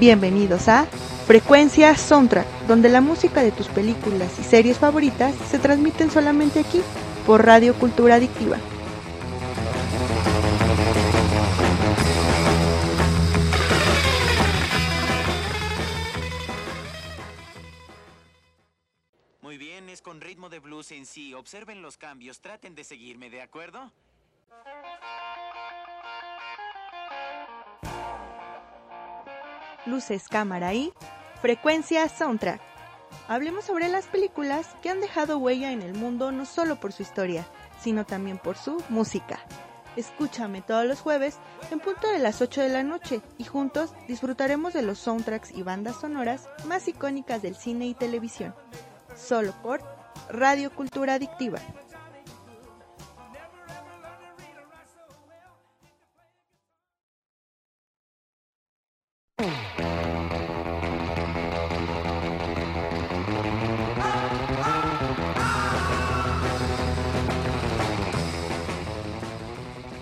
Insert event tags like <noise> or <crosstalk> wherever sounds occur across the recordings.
Bienvenidos a Frecuencia Soundtrack, donde la música de tus películas y series favoritas se transmiten solamente aquí, por Radio Cultura Adictiva. Muy bien, es con ritmo de blues en sí. Observen los cambios, traten de seguirme, ¿de acuerdo? Luces, cámara y Frecuencia Soundtrack. Hablemos sobre las películas que han dejado huella en el mundo no solo por su historia, sino también por su música. Escúchame todos los jueves en punto de las 8 de la noche y juntos disfrutaremos de los soundtracks y bandas sonoras más icónicas del cine y televisión. Solo por Radio Cultura Adictiva.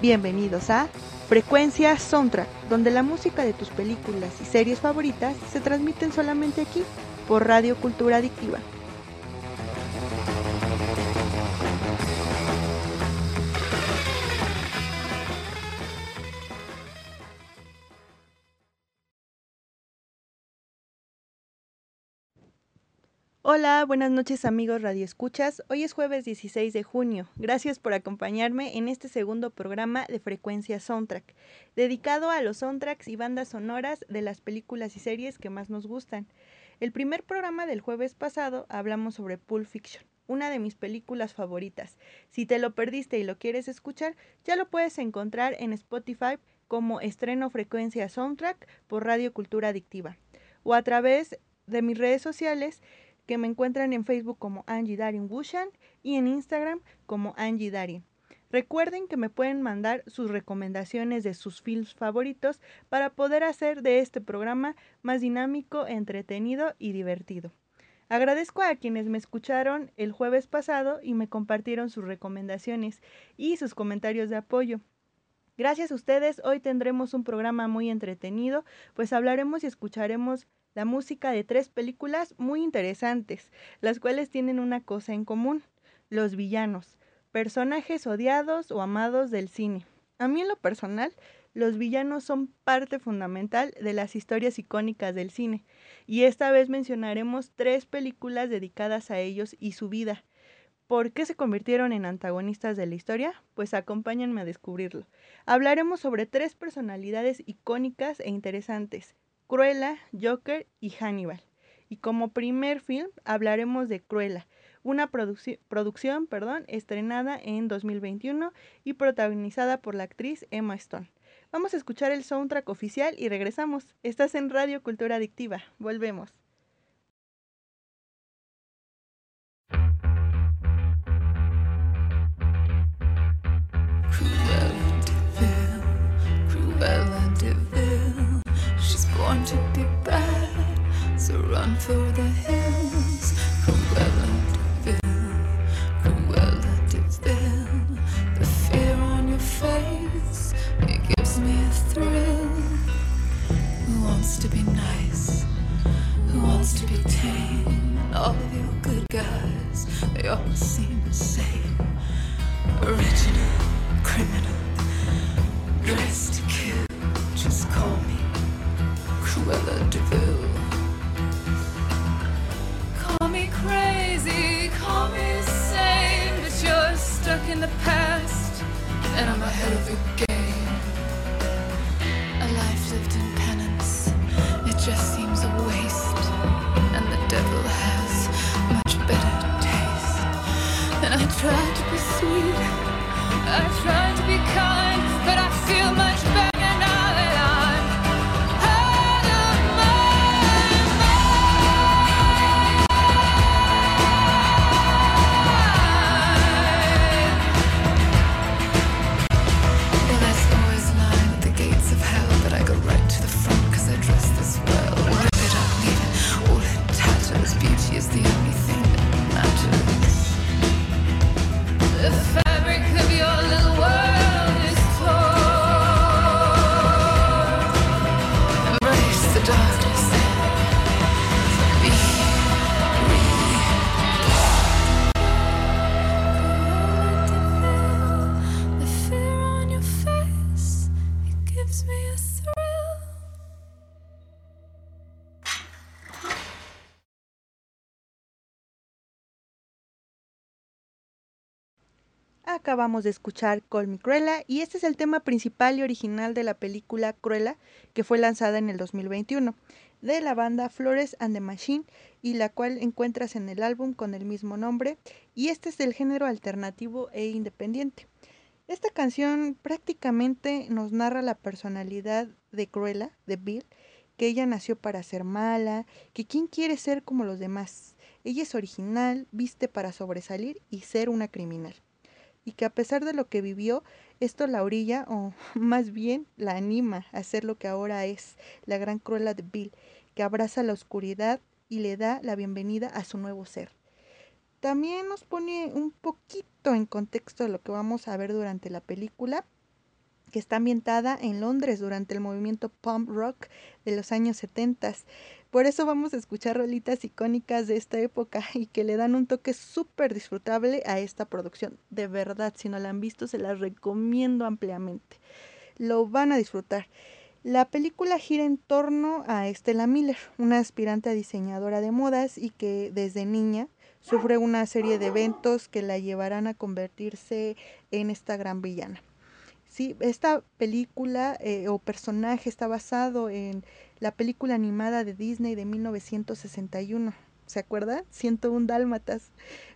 Bienvenidos a Frecuencia Soundtrack, donde la música de tus películas y series favoritas se transmiten solamente aquí, por Radio Cultura Adictiva. Hola, buenas noches amigos Radio Escuchas. Hoy es jueves 16 de junio. Gracias por acompañarme en este segundo programa de Frecuencia Soundtrack, dedicado a los soundtracks y bandas sonoras de las películas y series que más nos gustan. El primer programa del jueves pasado hablamos sobre Pulp Fiction, una de mis películas favoritas. Si te lo perdiste y lo quieres escuchar, ya lo puedes encontrar en Spotify como estreno Frecuencia Soundtrack por Radio Cultura Adictiva o a través de mis redes sociales que me encuentran en Facebook como Angie Darin Bushan y en Instagram como Angie Darin. Recuerden que me pueden mandar sus recomendaciones de sus films favoritos para poder hacer de este programa más dinámico, entretenido y divertido. Agradezco a quienes me escucharon el jueves pasado y me compartieron sus recomendaciones y sus comentarios de apoyo. Gracias a ustedes, hoy tendremos un programa muy entretenido, pues hablaremos y escucharemos la música de tres películas muy interesantes, las cuales tienen una cosa en común, los villanos, personajes odiados o amados del cine. A mí en lo personal, los villanos son parte fundamental de las historias icónicas del cine, y esta vez mencionaremos tres películas dedicadas a ellos y su vida. ¿Por qué se convirtieron en antagonistas de la historia? Pues acompáñenme a descubrirlo. Hablaremos sobre tres personalidades icónicas e interesantes, Cruella, Joker y Hannibal. Y como primer film hablaremos de Cruella, una producción perdón, estrenada en 2021 y protagonizada por la actriz Emma Stone. Vamos a escuchar el soundtrack oficial y regresamos. Estás en Radio Cultura Adictiva. Volvemos. So run for the hills. Acabamos de escuchar Call Me Cruella y este es el tema principal y original de la película Cruella que fue lanzada en el 2021 de la banda Flores and the Machine y la cual encuentras en el álbum con el mismo nombre y este es del género alternativo e independiente. Esta canción prácticamente nos narra la personalidad de Cruella, de Bill, que ella nació para ser mala, que quién quiere ser como los demás. Ella es original, viste para sobresalir y ser una criminal. Y que a pesar de lo que vivió, esto la orilla, o <laughs> más bien la anima a ser lo que ahora es, la gran Cruella de Bill, que abraza la oscuridad y le da la bienvenida a su nuevo ser. También nos pone un poquito en contexto de lo que vamos a ver durante la película, que está ambientada en Londres durante el movimiento punk rock de los años 70. Por eso vamos a escuchar rolitas icónicas de esta época y que le dan un toque súper disfrutable a esta producción. De verdad, si no la han visto, se las recomiendo ampliamente. Lo van a disfrutar. La película gira en torno a Estela Miller, una aspirante a diseñadora de modas y que desde niña sufre una serie de eventos que la llevarán a convertirse en esta gran villana. Sí, esta película eh, o personaje está basado en la película animada de Disney de 1961. ¿Se acuerdan? 101 Dálmatas.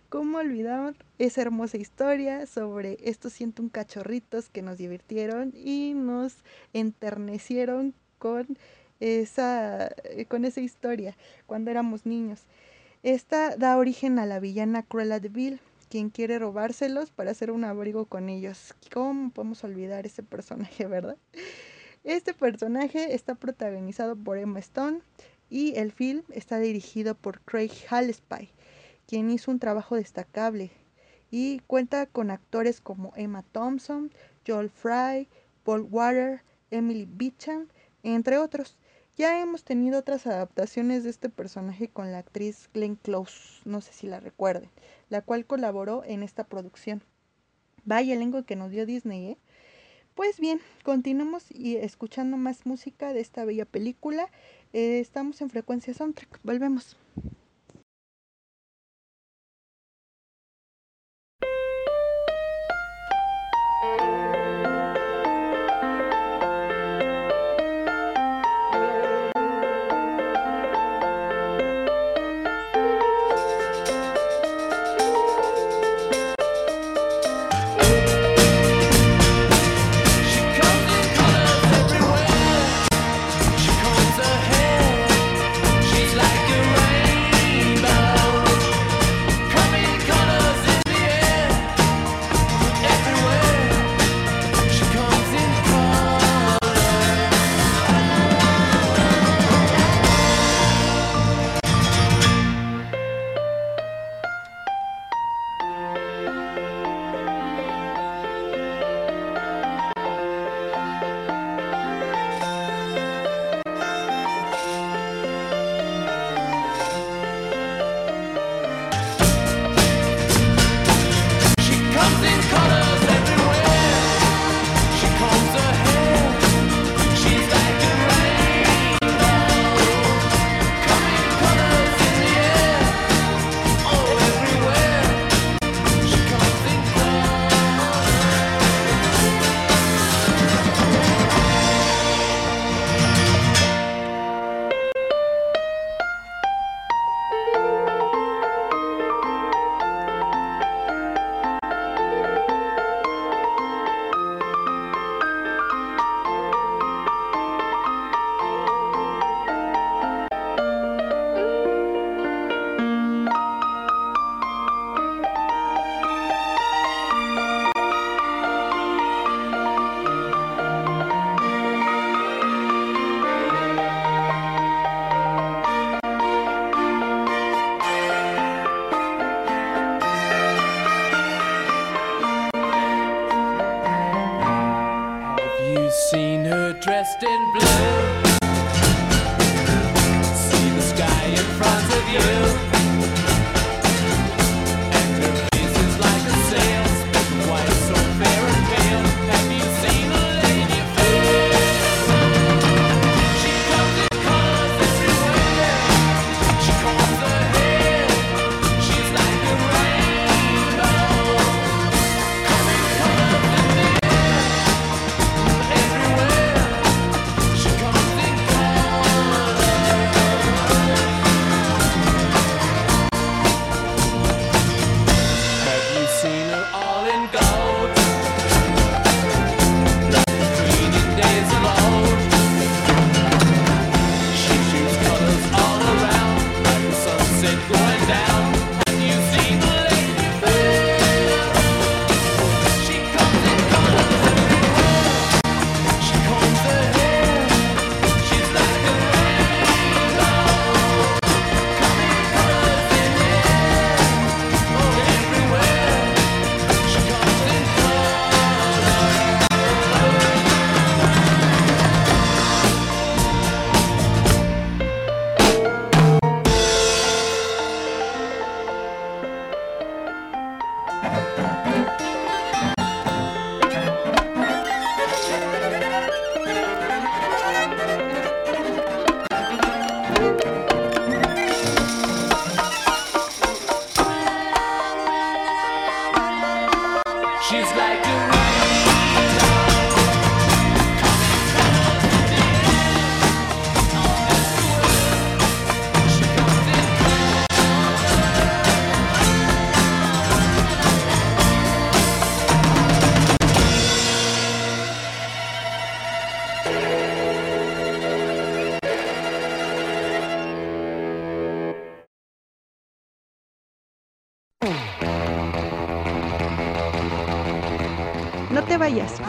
¿Cómo olvidar esa hermosa historia sobre estos 101 cachorritos que nos divirtieron y nos enternecieron con esa, eh, con esa historia cuando éramos niños? Esta da origen a la villana Cruella de Vil, quien quiere robárselos para hacer un abrigo con ellos. ¿Cómo podemos olvidar ese personaje, <laughs> verdad? Este personaje está protagonizado por Emma Stone y el film está dirigido por Craig Hallespie quien hizo un trabajo destacable y cuenta con actores como Emma Thompson, Joel Fry, Paul Water, Emily Beecham, entre otros. Ya hemos tenido otras adaptaciones de este personaje con la actriz Glenn Close, no sé si la recuerden, la cual colaboró en esta producción. Vaya elenco que nos dio Disney, ¿eh? Pues bien, continuamos y escuchando más música de esta bella película. Eh, estamos en frecuencia soundtrack. Volvemos.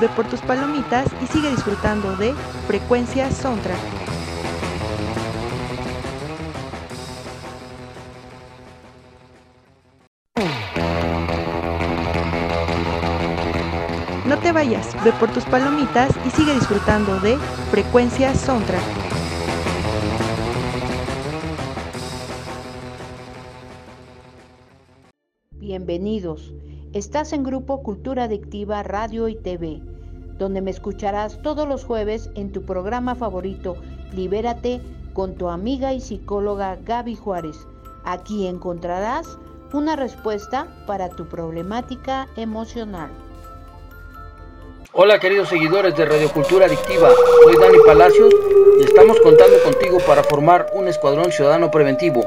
Ve por tus palomitas y sigue disfrutando de Frecuencia Soundtrack. No te vayas, ve por tus palomitas y sigue disfrutando de Frecuencia Soundtrack. Bienvenidos. Estás en Grupo Cultura Adictiva Radio y TV, donde me escucharás todos los jueves en tu programa favorito, Libérate, con tu amiga y psicóloga Gaby Juárez. Aquí encontrarás una respuesta para tu problemática emocional. Hola queridos seguidores de Radio Cultura Adictiva, soy Dani Palacios y estamos contando contigo para formar un escuadrón ciudadano preventivo.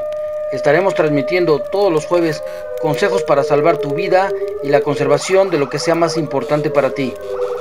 Estaremos transmitiendo todos los jueves consejos para salvar tu vida y la conservación de lo que sea más importante para ti.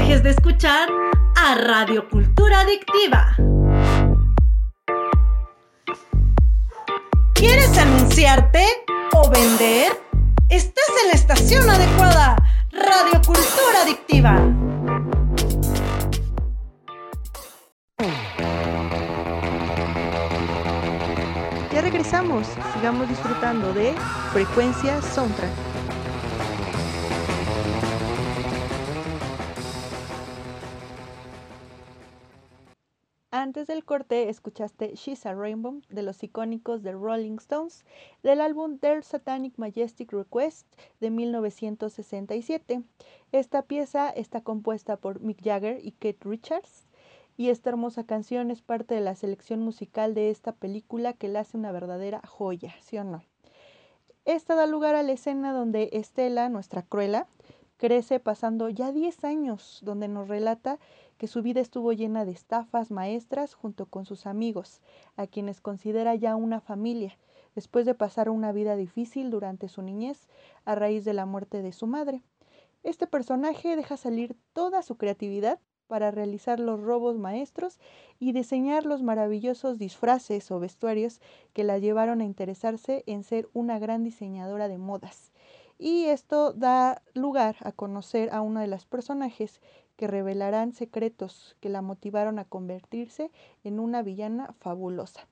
Dejes de escuchar a Radio Cultura Adictiva. ¿Quieres anunciarte o vender? Estás en la estación adecuada. Radio Cultura Adictiva. Ya regresamos, sigamos disfrutando de Frecuencia Soundtrack. Escuchaste She's a Rainbow de los icónicos de Rolling Stones del álbum Their Satanic Majestic Request de 1967. Esta pieza está compuesta por Mick Jagger y Kate Richards y esta hermosa canción es parte de la selección musical de esta película que la hace una verdadera joya, ¿sí o no? Esta da lugar a la escena donde Estela, nuestra cruela, crece pasando ya 10 años, donde nos relata que su vida estuvo llena de estafas maestras junto con sus amigos, a quienes considera ya una familia, después de pasar una vida difícil durante su niñez a raíz de la muerte de su madre. Este personaje deja salir toda su creatividad para realizar los robos maestros y diseñar los maravillosos disfraces o vestuarios que la llevaron a interesarse en ser una gran diseñadora de modas. Y esto da lugar a conocer a uno de los personajes que revelarán secretos que la motivaron a convertirse en una villana fabulosa.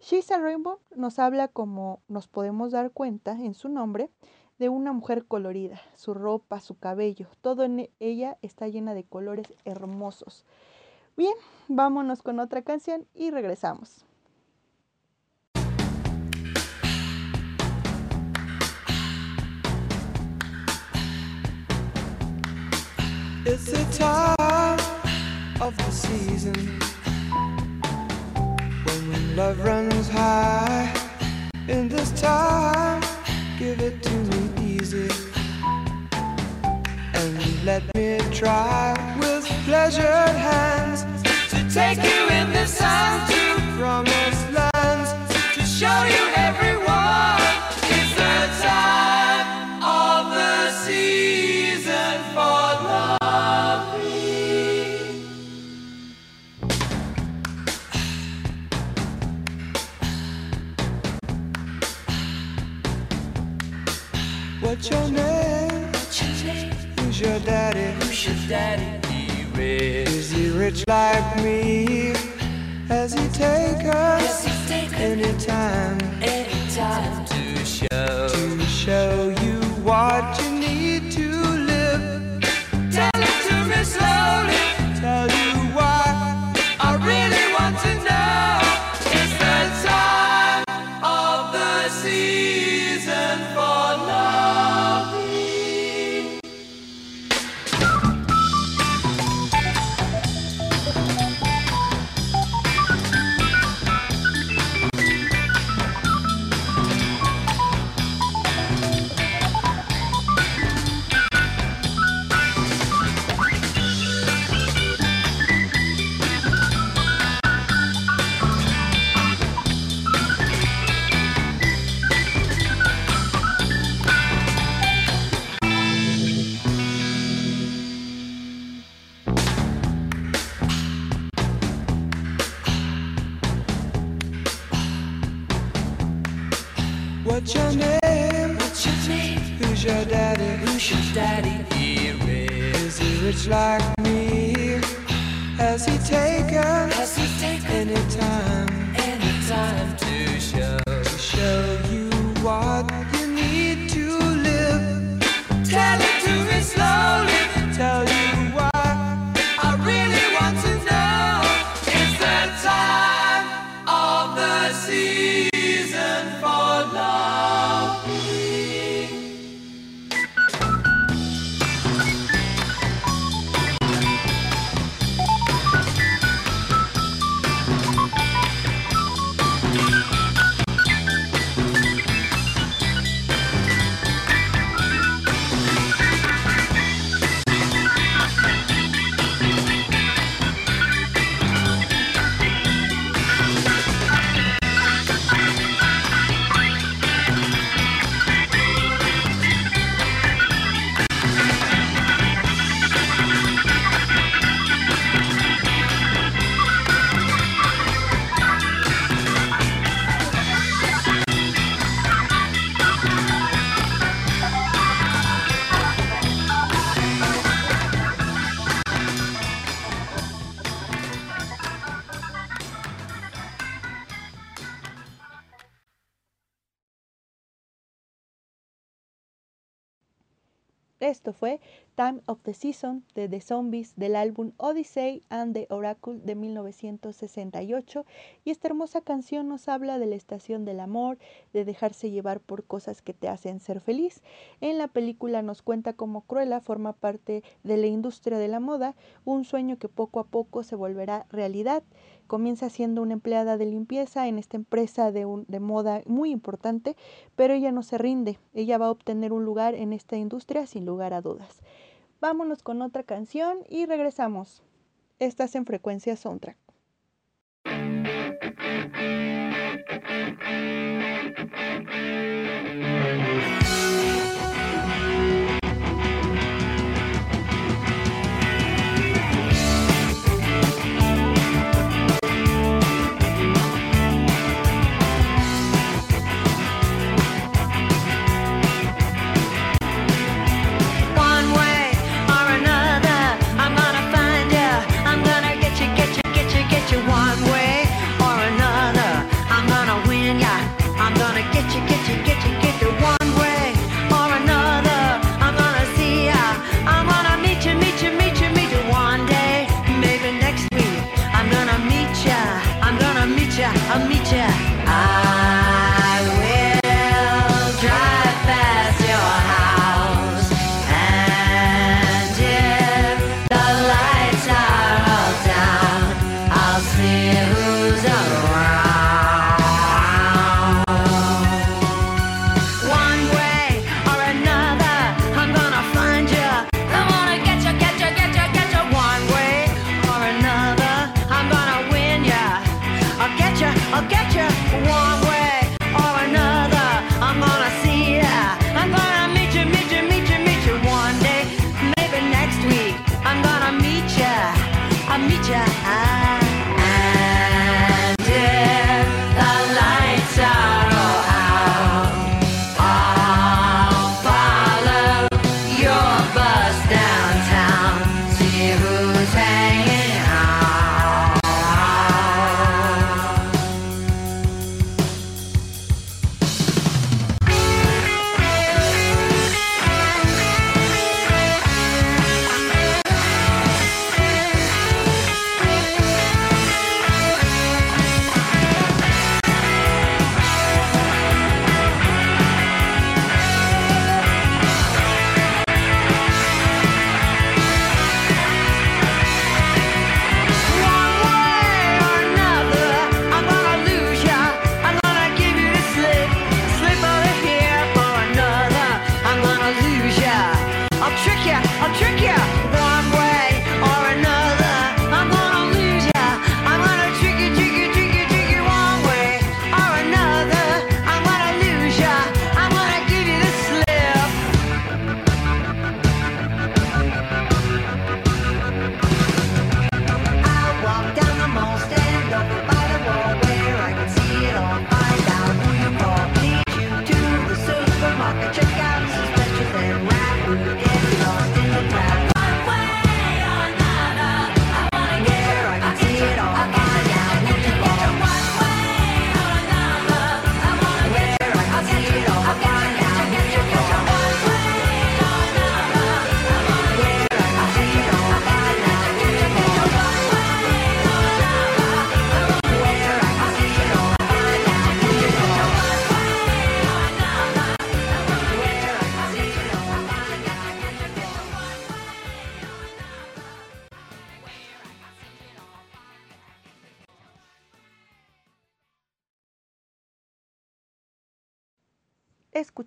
She's Rainbow nos habla, como nos podemos dar cuenta en su nombre, de una mujer colorida. Su ropa, su cabello, todo en ella está llena de colores hermosos. Bien, vámonos con otra canción y regresamos. It's the time of the season when love runs high. In this time, give it to me easy and let me try with pleasured hands daddy? He rich. Is he rich like me? Has he take us anytime? Anytime to show to show Esto fue Time of the Season de The Zombies del álbum Odyssey and the Oracle de 1968 y esta hermosa canción nos habla de la estación del amor, de dejarse llevar por cosas que te hacen ser feliz. En la película nos cuenta cómo Cruella forma parte de la industria de la moda, un sueño que poco a poco se volverá realidad. Comienza siendo una empleada de limpieza en esta empresa de, moda muy importante, pero ella no se rinde. Ella va a obtener un lugar en esta industria sin lugar a dudas. Vámonos con otra canción y regresamos. Estás en frecuencia soundtrack.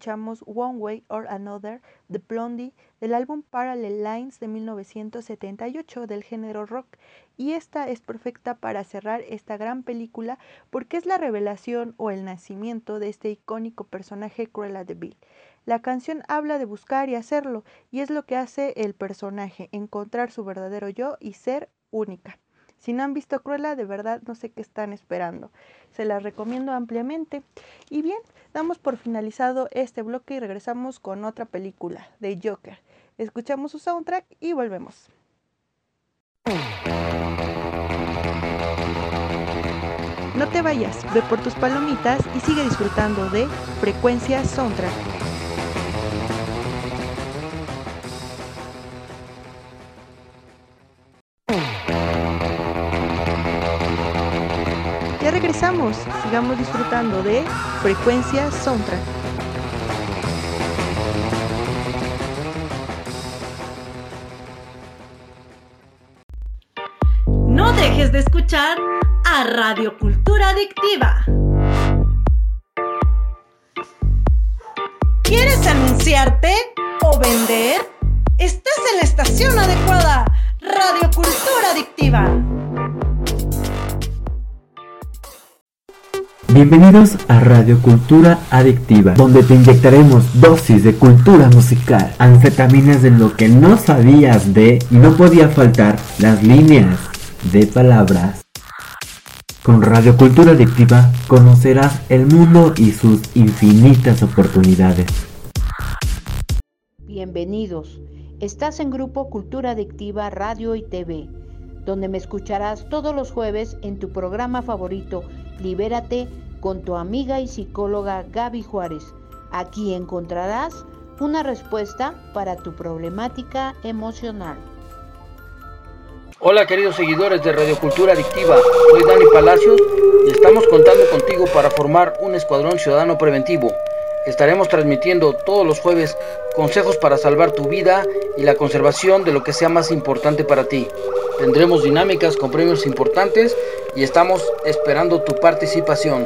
One Way or Another de Blondie del álbum Parallel Lines de 1978 del género rock y esta es perfecta para cerrar esta gran película porque es la revelación o el nacimiento de este icónico personaje Cruella de Vil. La canción habla de buscar y hacerlo y es lo que hace el personaje, encontrar su verdadero yo y ser única. Si no han visto Cruella, de verdad no sé qué están esperando. Se las recomiendo ampliamente. Y bien, damos por finalizado este bloque y regresamos con otra película, de Joker. Escuchamos su soundtrack y volvemos. No te vayas, ve por tus palomitas y sigue disfrutando de Frecuencia Soundtrack. Sigamos disfrutando de Frecuencia Soundtrack. No dejes de escuchar a Radio Cultura Adictiva. Bienvenidos a Radio Cultura Adictiva, donde te inyectaremos dosis de cultura musical, anfetaminas de lo que no sabías de y no podía faltar las líneas de palabras. Con Radio Cultura Adictiva conocerás el mundo y sus infinitas oportunidades. Bienvenidos. Estás en Grupo Cultura Adictiva Radio y TV, donde me escucharás todos los jueves en tu programa favorito, Libérate, con tu amiga y psicóloga Gaby Juárez. Aquí encontrarás una respuesta para tu problemática emocional. Hola queridos seguidores de Radio Cultura Adictiva, soy Dani Palacios y estamos contando contigo para formar un escuadrón ciudadano preventivo. Estaremos transmitiendo todos los jueves consejos para salvar tu vida y la conservación de lo que sea más importante para ti. Tendremos dinámicas con premios importantes y estamos esperando tu participación.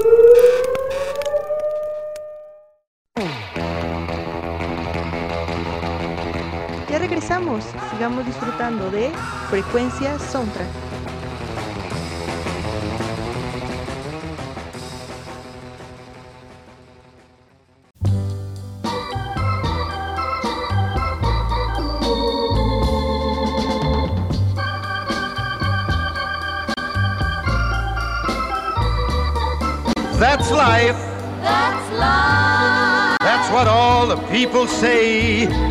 Regresamos, sigamos disfrutando de Frecuencia Soundtrack. That's life. That's life. That's what all the people say.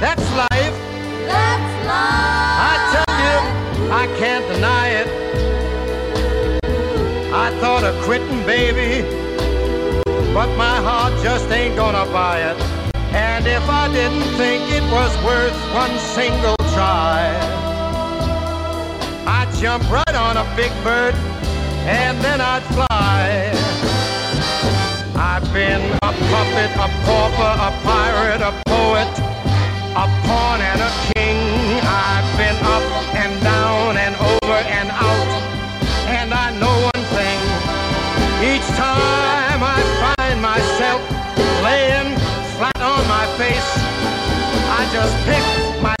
That's life. That's life. I tell you, I can't deny it. I thought of quitting, baby, but my heart just ain't gonna buy it. And if I didn't think it was worth one single try, I'd jump right on a big bird and then I'd fly. I've been a puppet, a pauper, a pirate, a poet, a pawn and a king. I've been up and down and over and out. And I know one thing. Each time I find myself laying flat on my face, I just pick myself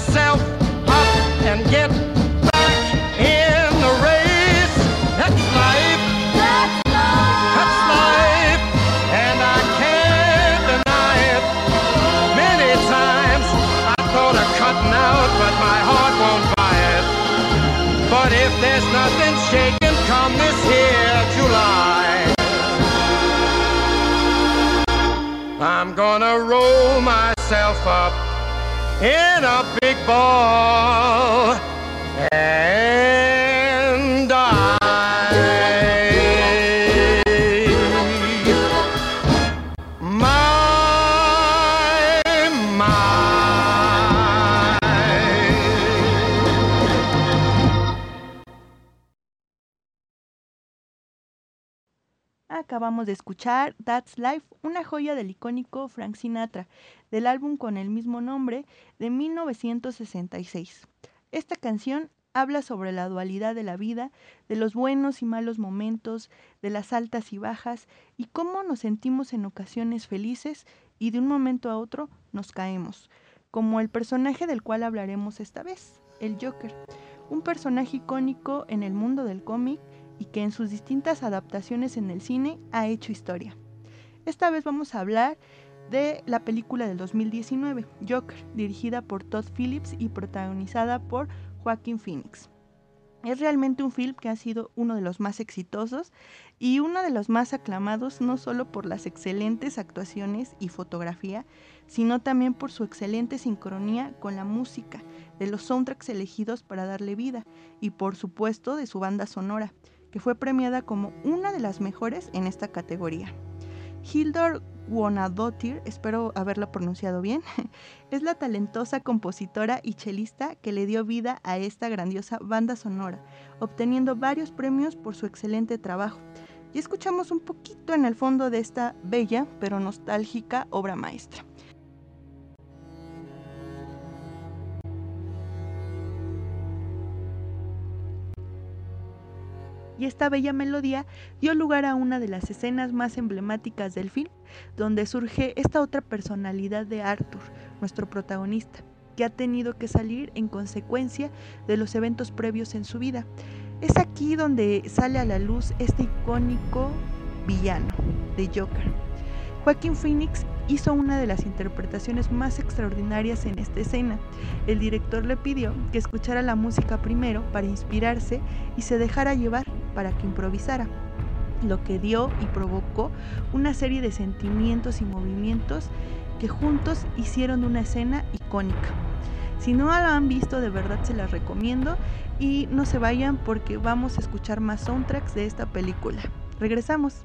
gonna roll myself up in a big ball. And Acabamos de escuchar That's Life, una joya del icónico Frank Sinatra, del álbum con el mismo nombre de 1966. Esta canción habla sobre la dualidad de la vida, de los buenos y malos momentos, de las altas y bajas y cómo nos sentimos en ocasiones felices y de un momento a otro nos caemos, como el personaje del cual hablaremos esta vez, el Joker, un personaje icónico en el mundo del cómic y que en sus distintas adaptaciones en el cine ha hecho historia. Esta vez vamos a hablar de la película del 2019, Joker, dirigida por Todd Phillips y protagonizada por Joaquin Phoenix. Es realmente un film que ha sido uno de los más exitosos y uno de los más aclamados no solo por las excelentes actuaciones y fotografía, sino también por su excelente sincronía con la música, de los soundtracks elegidos para darle vida y por supuesto de su banda sonora, que fue premiada como una de las mejores en esta categoría. Hildur Guðnadóttir, espero haberlo pronunciado bien, <laughs> es la talentosa compositora y chelista que le dio vida a esta grandiosa banda sonora, obteniendo varios premios por su excelente trabajo. Y escuchamos un poquito en el fondo de esta bella pero nostálgica obra maestra. Y esta bella melodía dio lugar a una de las escenas más emblemáticas del film, donde surge esta otra personalidad de Arthur, nuestro protagonista, que ha tenido que salir en consecuencia de los eventos previos en su vida. Es aquí donde sale a la luz este icónico villano de Joker. Joaquín Phoenix hizo una de las interpretaciones más extraordinarias en esta escena. El director le pidió que escuchara la música primero para inspirarse y se dejara llevar para que improvisara, lo que dio y provocó una serie de sentimientos y movimientos que juntos hicieron una escena icónica. Si no la han visto, de verdad se las recomiendo y no se vayan porque vamos a escuchar más soundtracks de esta película. Regresamos.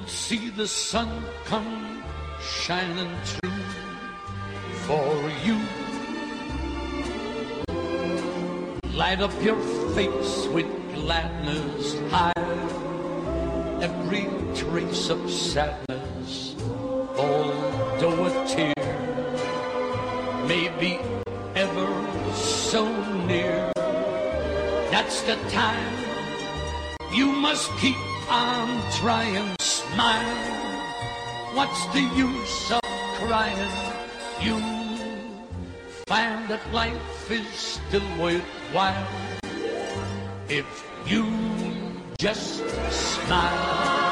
see the sun come shining through for you. Light up your face with gladness, hide every trace of sadness, although a tear may be ever so near. That's the time you must keep on trying. Smile. What's the use of crying? You find that life is still worthwhile if you just smile.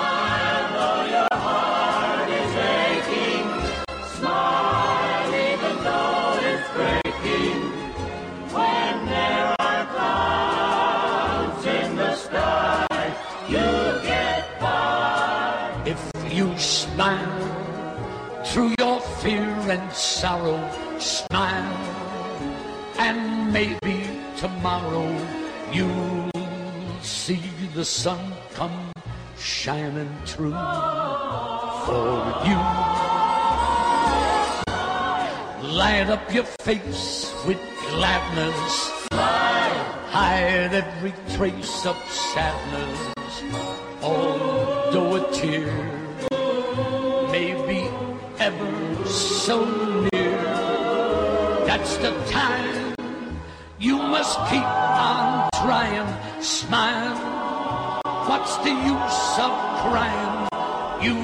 Fear and sorrow, smile. And maybe tomorrow you'll see the sun come shining through for you. Light up your face with gladness. Hide every trace of sadness. Although a tear may be ever so near, that's the time you must keep on trying. Smile. What's the use of crying? You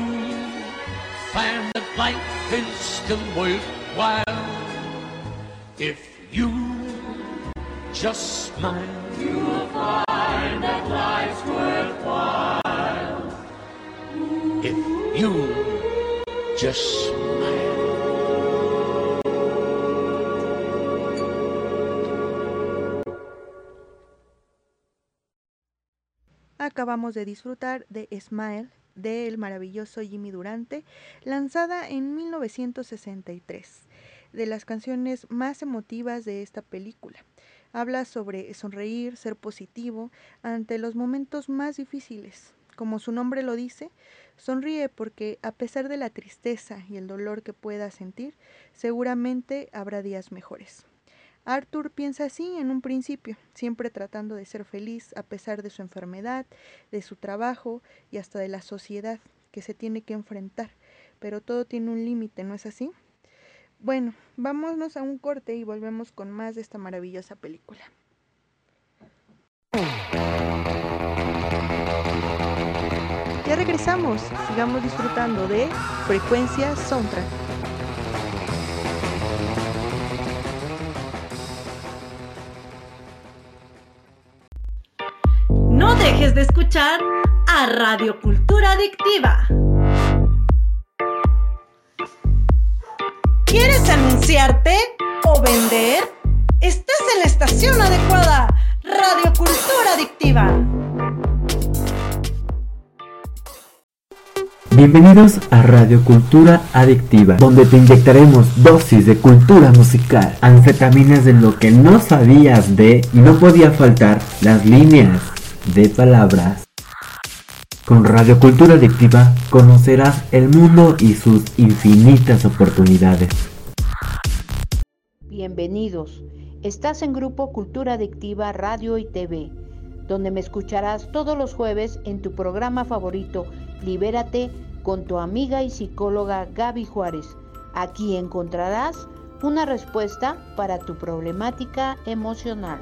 find that life is still worthwhile if you just smile. You'll find that life's worthwhile if you just Acabamos de disfrutar de Smile del maravilloso Jimmy Durante, lanzada en 1963, de las canciones más emotivas de esta película. Habla sobre sonreír, ser positivo ante los momentos más difíciles. Como su nombre lo dice, sonríe porque a pesar de la tristeza y el dolor que pueda sentir, seguramente habrá días mejores. Arthur piensa así en un principio, siempre tratando de ser feliz a pesar de su enfermedad, de su trabajo y hasta de la sociedad que se tiene que enfrentar. Pero todo tiene un límite, ¿no es así? Bueno, vámonos a un corte y volvemos con más de esta maravillosa película. Ya regresamos, sigamos disfrutando de Frecuencia Soundtrack. De escuchar a Radio Cultura Adictiva. ¿Quieres anunciarte o vender? Estás en la estación adecuada. Radio Cultura Adictiva. Bienvenidos a Radio Cultura Adictiva, donde te inyectaremos dosis de cultura musical, anfetaminas de lo que no sabías de y no podía faltar las líneas de palabras. Con Radio Cultura Adictiva conocerás el mundo y sus infinitas oportunidades. Bienvenidos. Estás en Grupo Cultura Adictiva Radio y TV, donde me escucharás todos los jueves en tu programa favorito, Libérate, con tu amiga y psicóloga Gaby Juárez. Aquí encontrarás una respuesta para tu problemática emocional.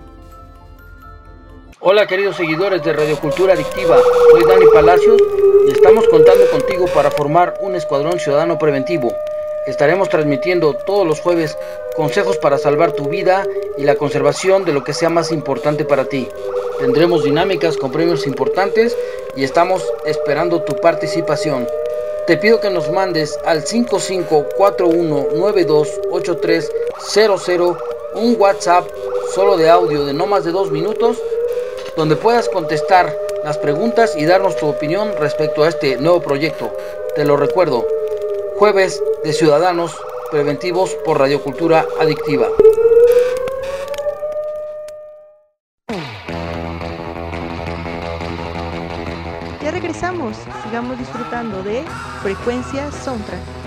Hola queridos seguidores de Radio Cultura Adictiva, soy Dani Palacios y estamos contando contigo para formar un escuadrón ciudadano preventivo. Estaremos transmitiendo todos los jueves consejos para salvar tu vida y la conservación de lo que sea más importante para ti. Tendremos dinámicas con premios importantes y estamos esperando tu participación. Te pido que nos mandes al 5541928300 un WhatsApp solo de audio de no más de dos minutos donde puedas contestar las preguntas y darnos tu opinión respecto a este nuevo proyecto. Te lo recuerdo, jueves de Ciudadanos Preventivos por Radiocultura Adictiva. Ya regresamos, sigamos disfrutando de Frecuencia Soundtrack.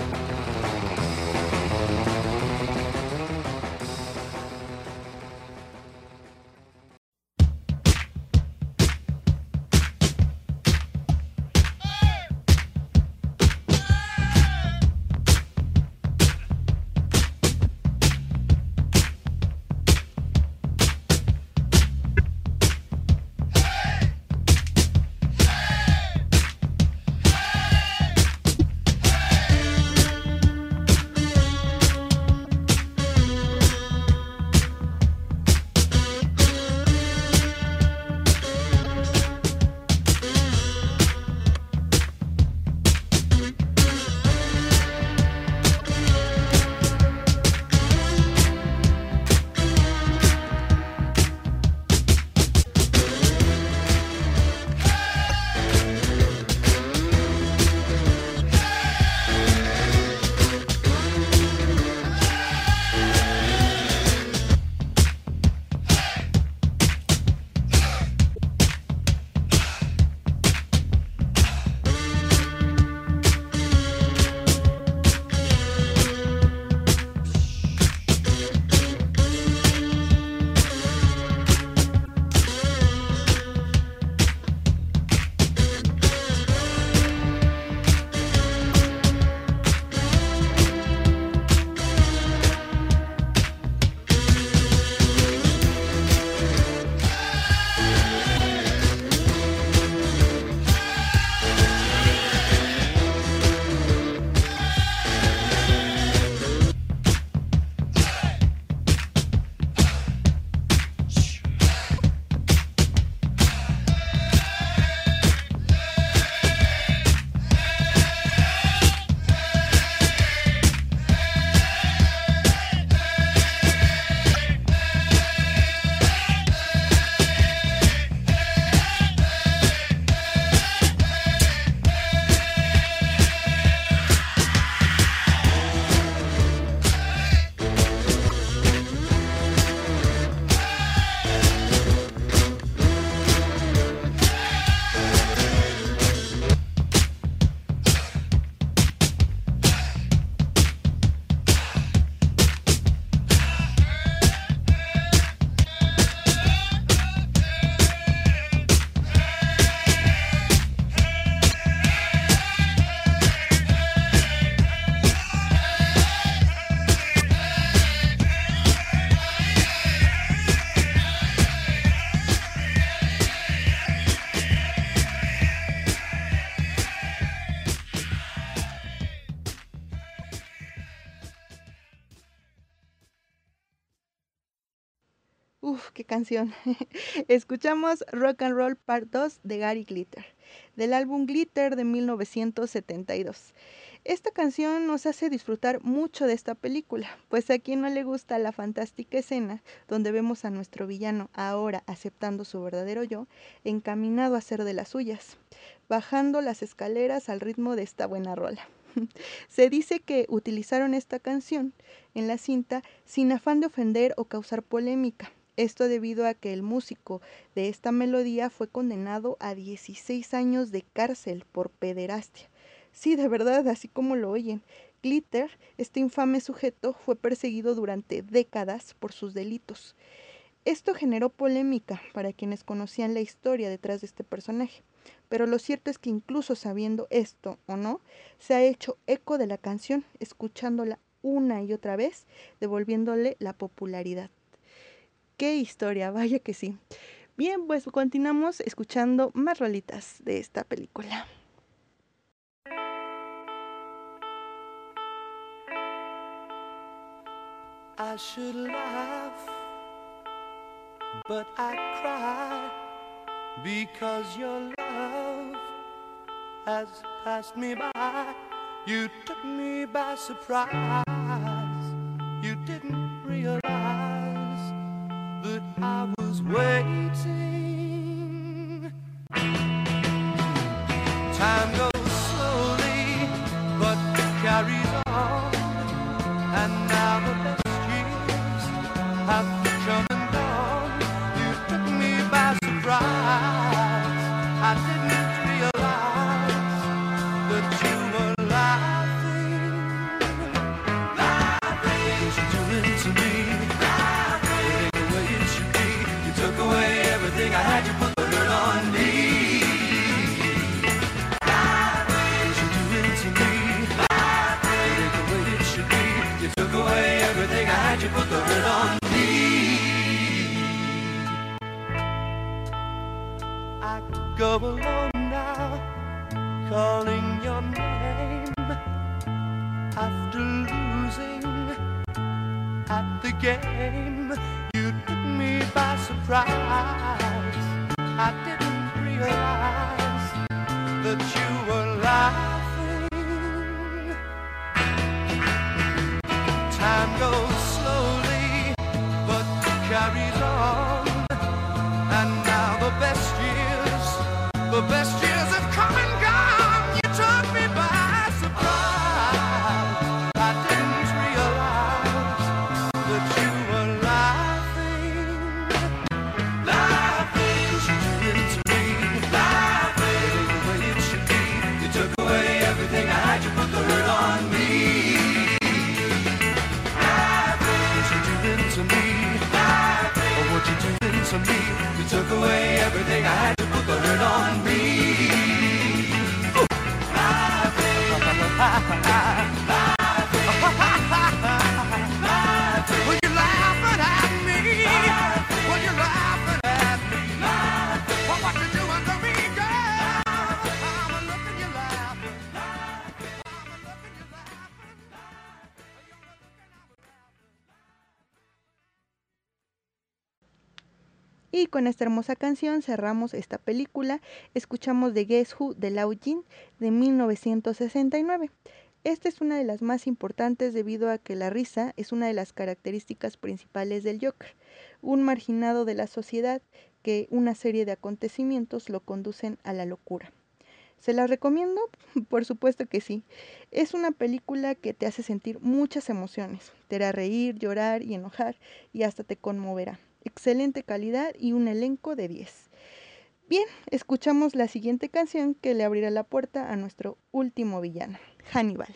Canción. <laughs> Escuchamos Rock and Roll Part 2 de Gary Glitter, del álbum Glitter de 1972. Esta canción nos hace disfrutar mucho de esta película, pues a quien no le gusta la fantástica escena donde vemos a nuestro villano ahora aceptando su verdadero yo, encaminado a ser de las suyas, bajando las escaleras al ritmo de esta buena rola. <laughs> Se dice que utilizaron esta canción en la cinta sin afán de ofender o causar polémica. Esto debido a que el músico de esta melodía fue condenado a 16 años de cárcel por pederastia. Sí, de verdad, así como lo oyen. Glitter, este infame sujeto, fue perseguido durante décadas por sus delitos. Esto generó polémica para quienes conocían la historia detrás de este personaje, pero lo cierto es que incluso sabiendo esto o no, se ha hecho eco de la canción, escuchándola una y otra vez, devolviéndole la popularidad. ¡Qué historia! Vaya que sí. Bien, pues continuamos escuchando más rolitas de esta película. I should laugh, but I cry because your love has passed me by. You took me by surprise. You didn't waiting. Con esta hermosa canción cerramos esta película. Escuchamos The Guess Who de Lao Jin de 1969. Esta es una de las más importantes debido a que la risa es una de las características principales del Joker, un marginado de la sociedad que una serie de acontecimientos lo conducen a la locura. ¿Se la recomiendo? <laughs> Por supuesto que sí. Es una película que te hace sentir muchas emociones. Te hará reír, llorar y enojar y hasta te conmoverá. Excelente calidad y un elenco de 10. Bien, escuchamos la siguiente canción que le abrirá la puerta a nuestro último villano, Hannibal.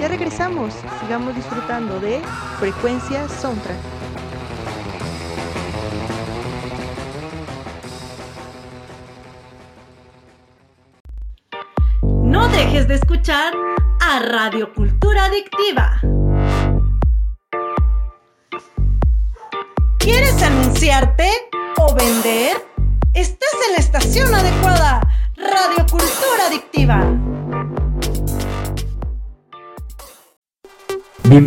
Ya regresamos, sigamos disfrutando de Frecuencia Soundtrack. No dejes de escuchar a Radio Cultura Adictiva.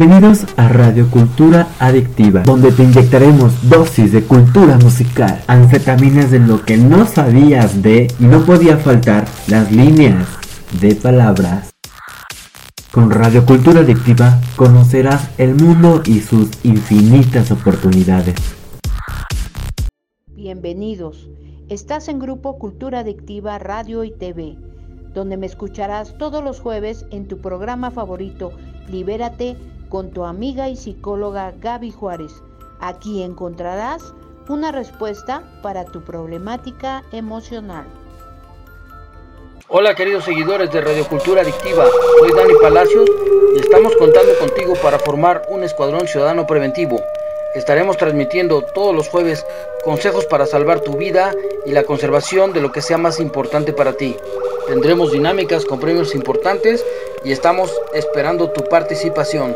Bienvenidos a Radio Cultura Adictiva, donde te inyectaremos dosis de cultura musical, anfetaminas de lo que no sabías de y no podía faltar las líneas de palabras. Con Radio Cultura Adictiva conocerás el mundo y sus infinitas oportunidades. Bienvenidos. Estás en Grupo Cultura Adictiva Radio y TV, donde me escucharás todos los jueves en tu programa favorito, Libérate, con tu amiga y psicóloga Gaby Juárez. Aquí encontrarás una respuesta para tu problemática emocional. Hola queridos seguidores de Radio Cultura Adictiva, soy Dani Palacios y estamos contando contigo para formar un escuadrón ciudadano preventivo. Estaremos transmitiendo todos los jueves consejos para salvar tu vida y la conservación de lo que sea más importante para ti. Tendremos dinámicas con premios importantes y estamos esperando tu participación.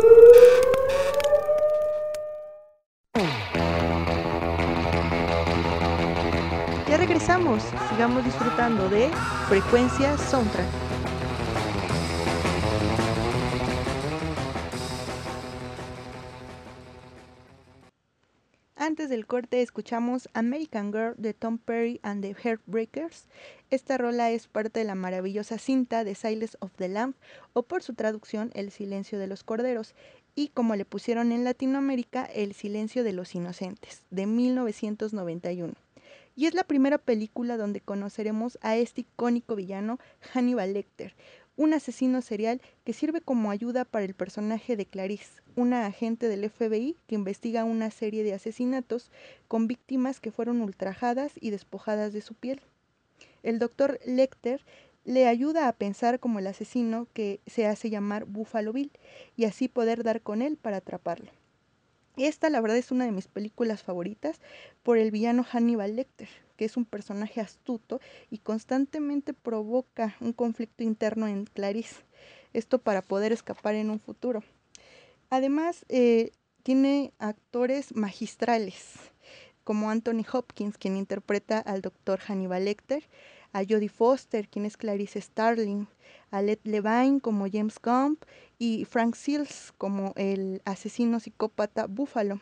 Sigamos disfrutando de Frecuencia Soundtrack. Antes del corte escuchamos American Girl de Tom Perry and the Heartbreakers. Esta rola es parte de la maravillosa cinta de Silence of the Lamb o por su traducción El silencio de los corderos y como le pusieron en Latinoamérica El silencio de los inocentes de 1991. Y es la primera película donde conoceremos a este icónico villano Hannibal Lecter, un asesino serial que sirve como ayuda para el personaje de Clarice, una agente del FBI que investiga una serie de asesinatos con víctimas que fueron ultrajadas y despojadas de su piel. El doctor Lecter le ayuda a pensar como el asesino que se hace llamar Buffalo Bill y así poder dar con él para atraparlo. Esta la verdad es una de mis películas favoritas por el villano Hannibal Lecter, que es un personaje astuto y constantemente provoca un conflicto interno en Clarice. Esto para poder escapar en un futuro. Además, eh, tiene actores magistrales, como Anthony Hopkins, quien interpreta al doctor Hannibal Lecter, a Jodie Foster, quien es Clarice Starling, a Led Levine como James Gump y Frank Seals como el asesino psicópata Buffalo.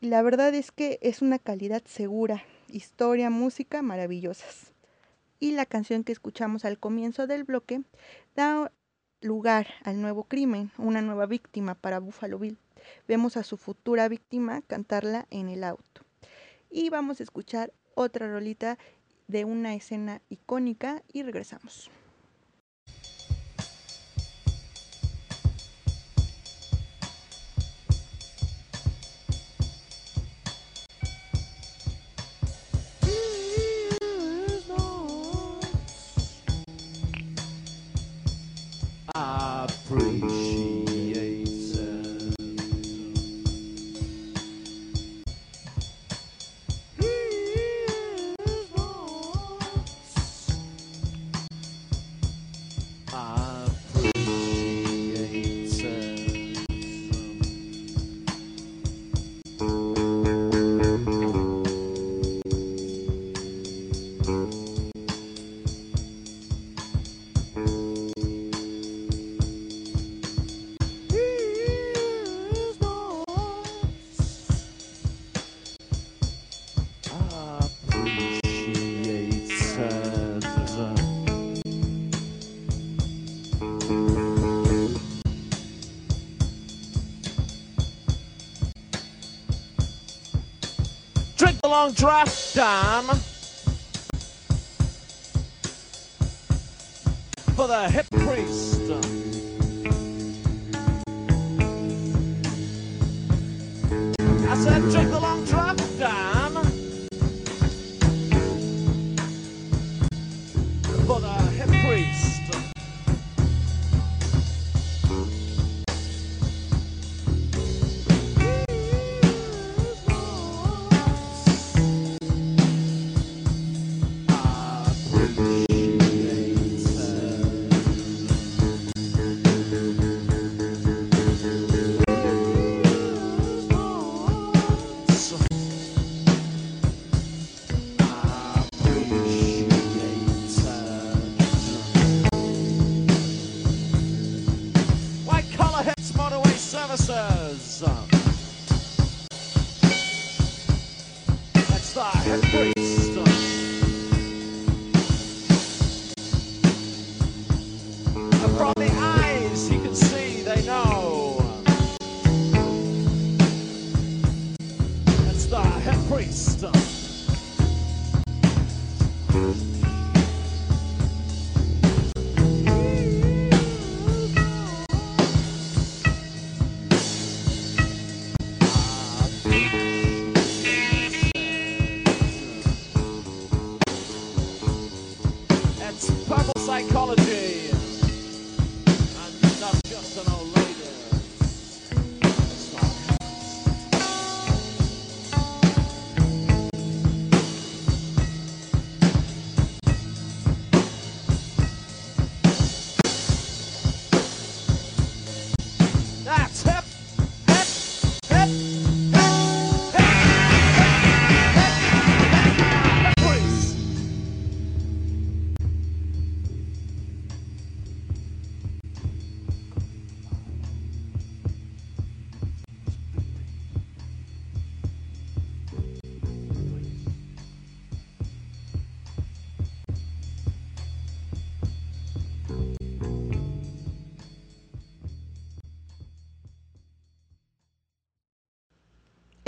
Y la verdad es que es una calidad segura, historia, música maravillosas. Y la canción que escuchamos al comienzo del bloque da lugar al nuevo crimen, una nueva víctima para Buffalo Bill. Vemos a su futura víctima cantarla en el auto. Y vamos a escuchar otra rolita de una escena icónica y regresamos. free. long draft time. For the hip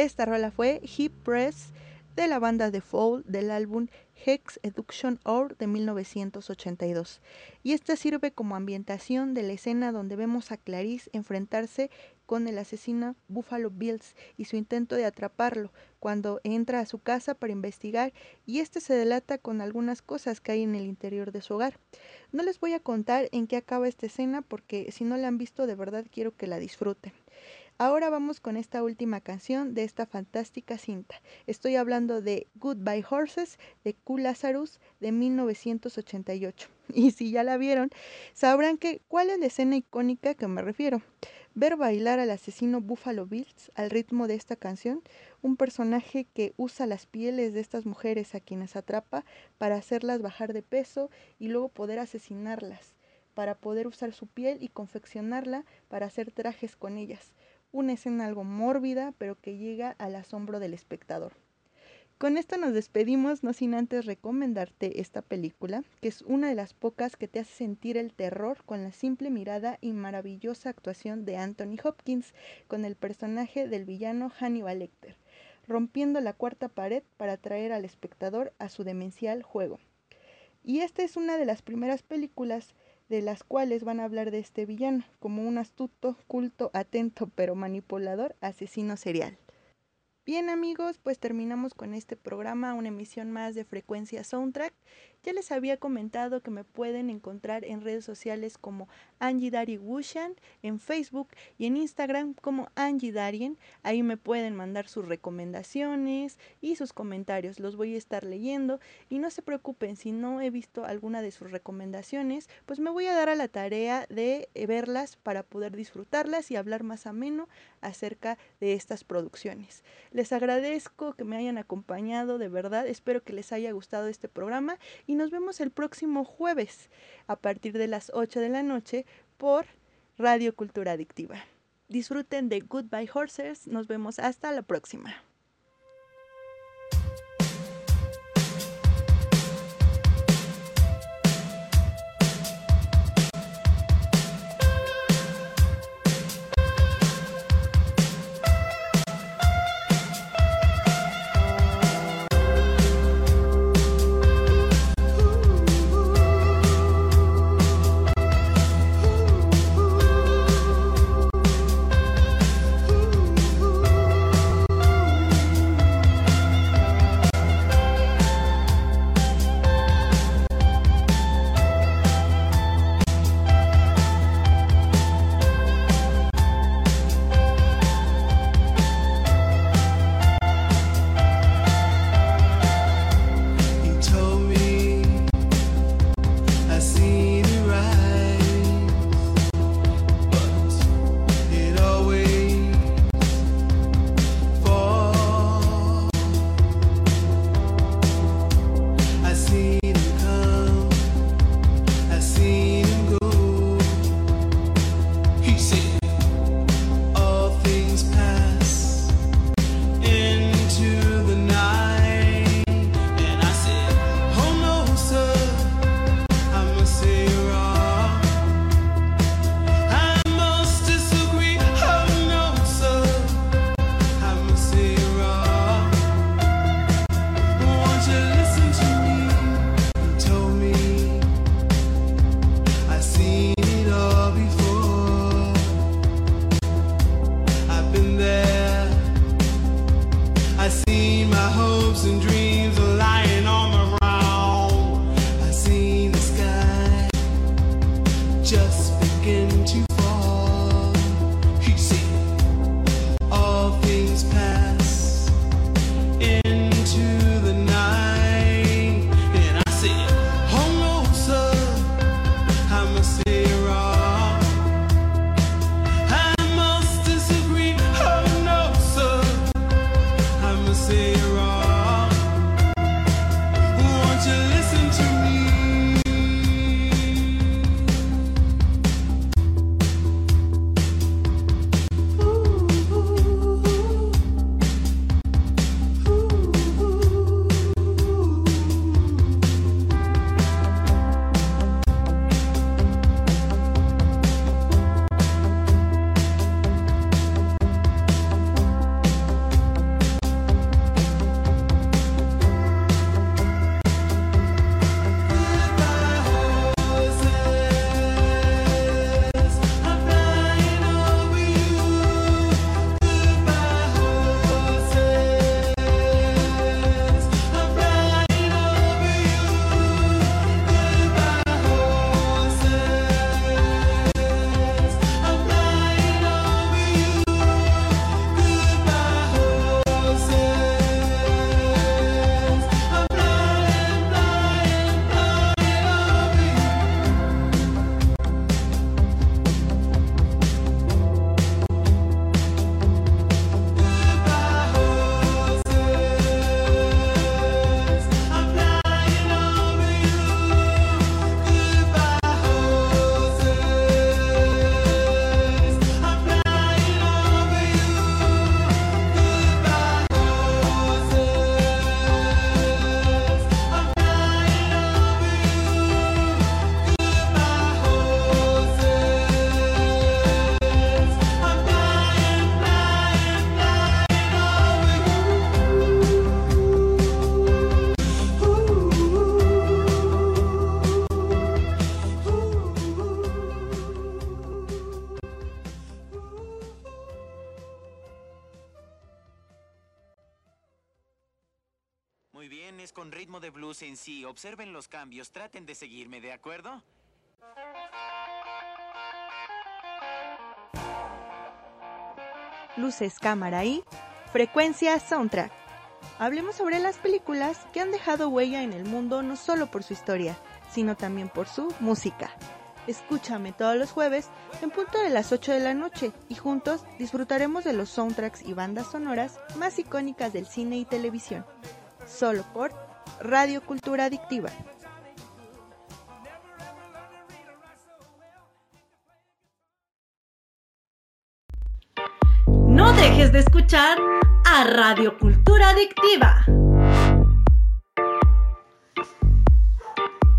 Esta rola fue Hip Press de la banda The Fall del álbum Hex Education Or de 1982. Y esta sirve como ambientación de la escena donde vemos a Clarice enfrentarse con el asesino Buffalo Bills y su intento de atraparlo cuando entra a su casa para investigar y este se delata con algunas cosas que hay en el interior de su hogar. No les voy a contar en qué acaba esta escena porque si no la han visto de verdad quiero que la disfruten. Ahora vamos con esta última canción de esta fantástica cinta. Estoy hablando de Goodbye Horses de Q Lazarus de 1988. <laughs> Y si ya la vieron, sabrán que cuál es la escena icónica que me refiero. Ver bailar al asesino Buffalo Bills al ritmo de esta canción, un personaje que usa las pieles de estas mujeres a quienes atrapa para hacerlas bajar de peso y luego poder asesinarlas, para poder usar su piel y confeccionarla para hacer trajes con ellas una escena algo mórbida, pero que llega al asombro del espectador. Con esto nos despedimos, no sin antes recomendarte esta película, que es una de las pocas que te hace sentir el terror con la simple mirada y maravillosa actuación de Anthony Hopkins con el personaje del villano Hannibal Lecter, rompiendo la cuarta pared para atraer al espectador a su demencial juego. Y esta es una de las primeras películas de las cuales van a hablar de este villano como un astuto, culto, atento pero manipulador asesino serial. Bien amigos, pues terminamos con este programa, una emisión más de frecuencia soundtrack. Ya les había comentado que me pueden encontrar en redes sociales como Angie Dari Wushan, en Facebook y en Instagram como Angie Darien. Ahí me pueden mandar sus recomendaciones y sus comentarios, los voy a estar leyendo. Y no se preocupen, si no he visto alguna de sus recomendaciones, pues me voy a dar a la tarea de verlas para poder disfrutarlas y hablar más ameno acerca de estas producciones. Les agradezco que me hayan acompañado, de verdad, espero que les haya gustado este programa y nos vemos el próximo jueves a partir de las 8 de la noche por Radio Cultura Adictiva. Disfruten de Goodbye Horses, nos vemos hasta la próxima. Observen los cambios, traten de seguirme, ¿de acuerdo? Luces, cámara y frecuencia soundtrack. Hablemos sobre las películas que han dejado huella en el mundo no solo por su historia, sino también por su música. Escúchame todos los jueves en punto de las 8 de la noche y juntos disfrutaremos de los soundtracks y bandas sonoras más icónicas del cine y televisión. Solo por Radio Cultura Adictiva. No dejes de escuchar a Radio Cultura Adictiva.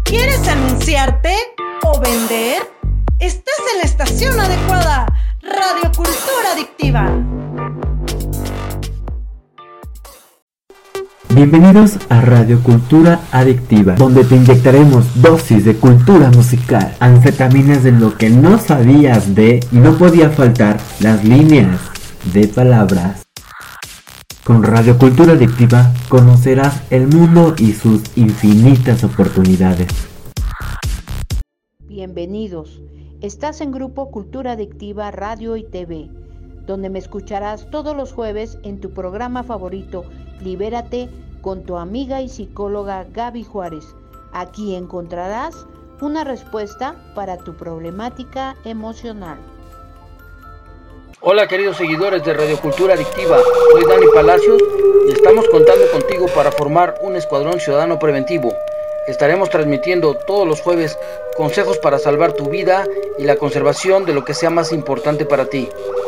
¿Quieres anunciarte o vender? Estás en la estación adecuada. Radio Cultura Adictiva. Bienvenidos a Radio Cultura Adictiva, donde te inyectaremos dosis de cultura musical, anfetaminas de lo que no sabías de y no podía faltar las líneas de palabras. Con Radio Cultura Adictiva conocerás el mundo y sus infinitas oportunidades. Bienvenidos. Estás en Grupo Cultura Adictiva Radio y TV, donde me escucharás todos los jueves en tu programa favorito, Libérate, con tu amiga y psicóloga Gaby Juárez. Aquí encontrarás una respuesta para tu problemática emocional. Hola queridos seguidores de Radio Cultura Adictiva, soy Dani Palacios y estamos contando contigo para formar un escuadrón ciudadano preventivo. Estaremos transmitiendo todos los jueves consejos para salvar tu vida y la conservación de lo que sea más importante para ti.